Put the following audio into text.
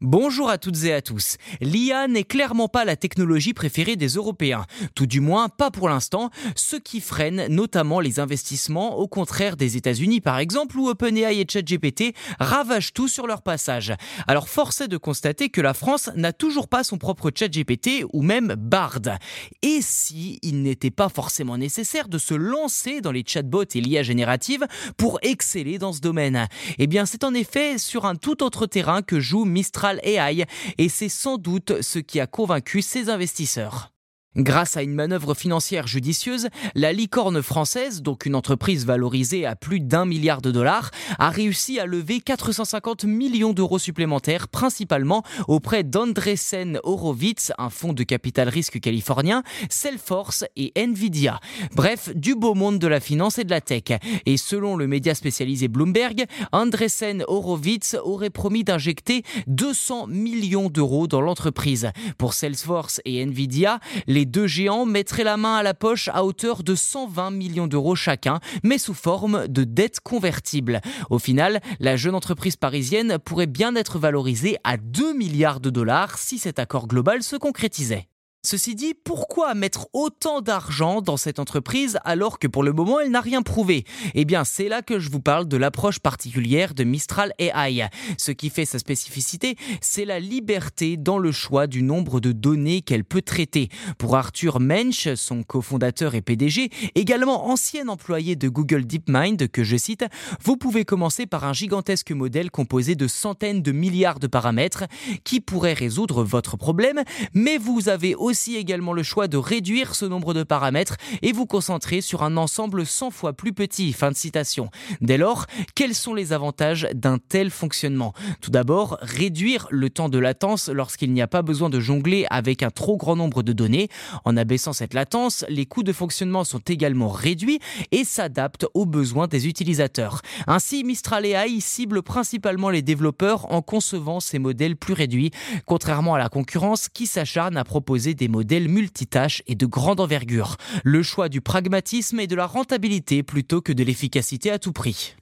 Bonjour à toutes et à tous. L'IA n'est clairement pas la technologie préférée des Européens, tout du moins pas pour l'instant, ce qui freine notamment les investissements, au contraire des États-Unis par exemple, où OpenAI et ChatGPT ravagent tout sur leur passage. Alors force est de constater que la France n'a toujours pas son propre ChatGPT ou même Bard. Et si il n'était pas forcément nécessaire de se lancer dans les chatbots et l'IA générative pour exceller dans ce domaine? Eh bien c'est en effet sur un tout autre terrain que joue Mistral Et c'est sans doute ce qui a convaincu ses investisseurs. Grâce à une manœuvre financière judicieuse, la licorne française, donc une entreprise valorisée à plus d'un milliard de dollars, a réussi à lever 450 millions d'euros supplémentaires, principalement auprès d'Andresen Horowitz, un fonds de capital risque californien, Salesforce et Nvidia. Bref, du beau monde de la finance et de la tech. Et selon le média spécialisé Bloomberg, Andresen Horowitz aurait promis d'injecter 200 millions d'euros dans l'entreprise. Pour Salesforce et Nvidia, deux géants mettraient la main à la poche à hauteur de 120 millions d'euros chacun, mais sous forme de dettes convertibles. Au final, la jeune entreprise parisienne pourrait bien être valorisée à 2 milliards de dollars si cet accord global se concrétisait. Ceci dit, pourquoi mettre autant d'argent dans cette entreprise alors que pour le moment elle n'a rien prouvé? Eh bien c'est là que je vous parle de l'approche particulière de Mistral AI. Ce qui fait sa spécificité, c'est la liberté dans le choix du nombre de données qu'elle peut traiter. Pour Arthur Mensch, son cofondateur et PDG, également ancien employé de Google DeepMind que je cite, vous pouvez commencer par un gigantesque modèle composé de centaines de milliards de paramètres qui pourrait résoudre votre problème, mais vous avez aussi aussi également le choix de réduire ce nombre de paramètres et vous concentrer sur un ensemble 100 fois plus petit. Fin de citation. Dès lors, quels sont les avantages d'un tel fonctionnement? Tout d'abord, réduire le temps de latence lorsqu'il n'y a pas besoin de jongler avec un trop grand nombre de données. En abaissant cette latence, les coûts de fonctionnement sont également réduits et s'adaptent aux besoins des utilisateurs. Ainsi, Mistral AI cible principalement les développeurs en concevant ces modèles plus réduits, contrairement à la concurrence qui s'acharne à proposer des modèles multitâches et de grande envergure. Le choix du pragmatisme et de la rentabilité plutôt que de l'efficacité à tout prix.